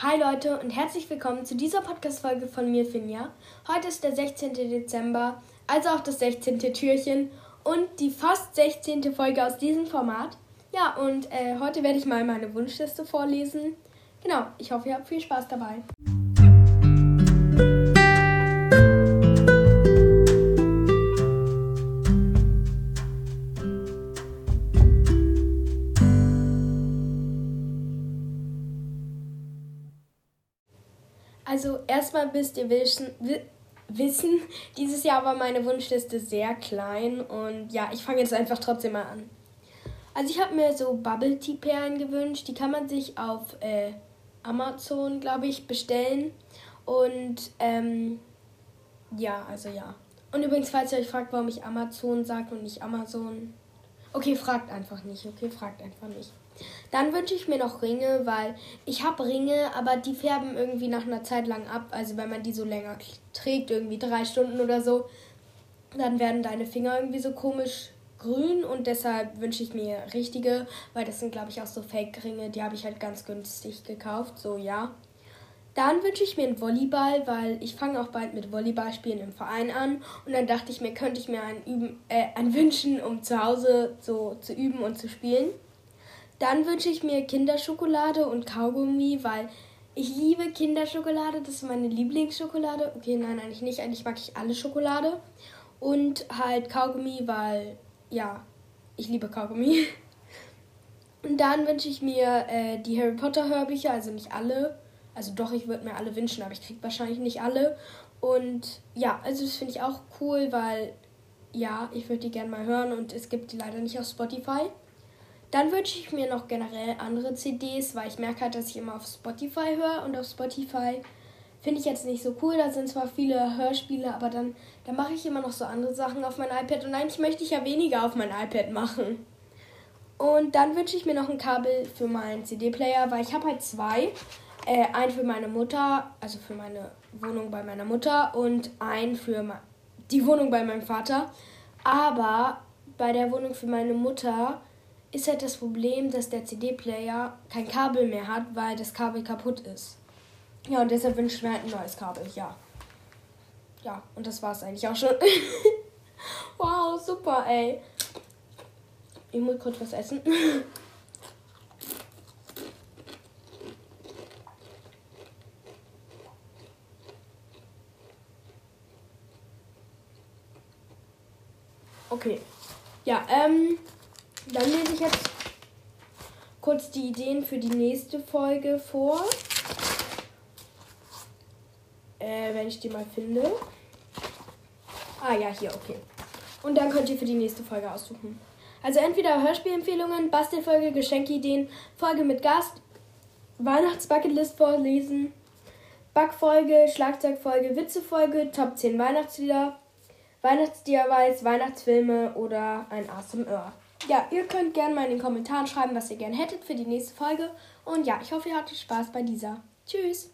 Hi Leute und herzlich willkommen zu dieser Podcast-Folge von mir, Finja. Heute ist der 16. Dezember, also auch das 16. Türchen und die fast 16. Folge aus diesem Format. Ja, und äh, heute werde ich mal meine Wunschliste vorlesen. Genau, ich hoffe, ihr habt viel Spaß dabei. Also erstmal müsst ihr wissen, wissen, dieses Jahr war meine Wunschliste sehr klein und ja, ich fange jetzt einfach trotzdem mal an. Also ich habe mir so Bubble Tea Perlen gewünscht, die kann man sich auf äh, Amazon, glaube ich, bestellen und ähm, ja, also ja. Und übrigens, falls ihr euch fragt, warum ich Amazon sage und nicht Amazon, okay, fragt einfach nicht, okay, fragt einfach nicht. Dann wünsche ich mir noch Ringe, weil ich habe Ringe, aber die färben irgendwie nach einer Zeit lang ab. Also wenn man die so länger trägt, irgendwie drei Stunden oder so, dann werden deine Finger irgendwie so komisch grün und deshalb wünsche ich mir richtige, weil das sind glaube ich auch so Fake-Ringe, die habe ich halt ganz günstig gekauft, so ja. Dann wünsche ich mir einen Volleyball, weil ich fange auch bald mit Volleyballspielen im Verein an und dann dachte ich mir, könnte ich mir einen, üben, äh, einen wünschen, um zu Hause so zu üben und zu spielen. Dann wünsche ich mir Kinderschokolade und Kaugummi, weil ich liebe Kinderschokolade. Das ist meine Lieblingsschokolade. Okay, nein, eigentlich nicht. Eigentlich mag ich alle Schokolade. Und halt Kaugummi, weil, ja, ich liebe Kaugummi. Und dann wünsche ich mir äh, die Harry Potter Hörbücher, also nicht alle. Also doch, ich würde mir alle wünschen, aber ich kriege wahrscheinlich nicht alle. Und ja, also das finde ich auch cool, weil ja, ich würde die gerne mal hören und es gibt die leider nicht auf Spotify. Dann wünsche ich mir noch generell andere CDs, weil ich merke halt, dass ich immer auf Spotify höre und auf Spotify finde ich jetzt nicht so cool. Da sind zwar viele Hörspiele, aber dann, dann mache ich immer noch so andere Sachen auf mein iPad und eigentlich möchte ich ja weniger auf mein iPad machen. Und dann wünsche ich mir noch ein Kabel für meinen CD-Player, weil ich habe halt zwei. Äh, einen für meine Mutter, also für meine Wohnung bei meiner Mutter und einen für die Wohnung bei meinem Vater. Aber bei der Wohnung für meine Mutter ist halt das Problem, dass der CD-Player kein Kabel mehr hat, weil das Kabel kaputt ist. Ja, und deshalb wünsche ich mir halt ein neues Kabel, ja. Ja, und das war's eigentlich auch schon. wow, super, ey. Ich muss kurz was essen. Okay. Ja, ähm. Dann lese ich jetzt kurz die Ideen für die nächste Folge vor. Äh, wenn ich die mal finde. Ah ja, hier, okay. Und dann könnt ihr für die nächste Folge aussuchen. Also entweder Hörspielempfehlungen, Bastelfolge, Geschenkideen, Folge mit Gast, Weihnachtsbucketlist vorlesen, Backfolge, Schlagzeugfolge, Witzefolge, Top 10 Weihnachtslieder, Weihnachtsdiaweiß, Weihnachtsfilme oder ein Ohr. Ja, ihr könnt gerne mal in den Kommentaren schreiben, was ihr gerne hättet für die nächste Folge. Und ja, ich hoffe, ihr hattet Spaß bei dieser. Tschüss!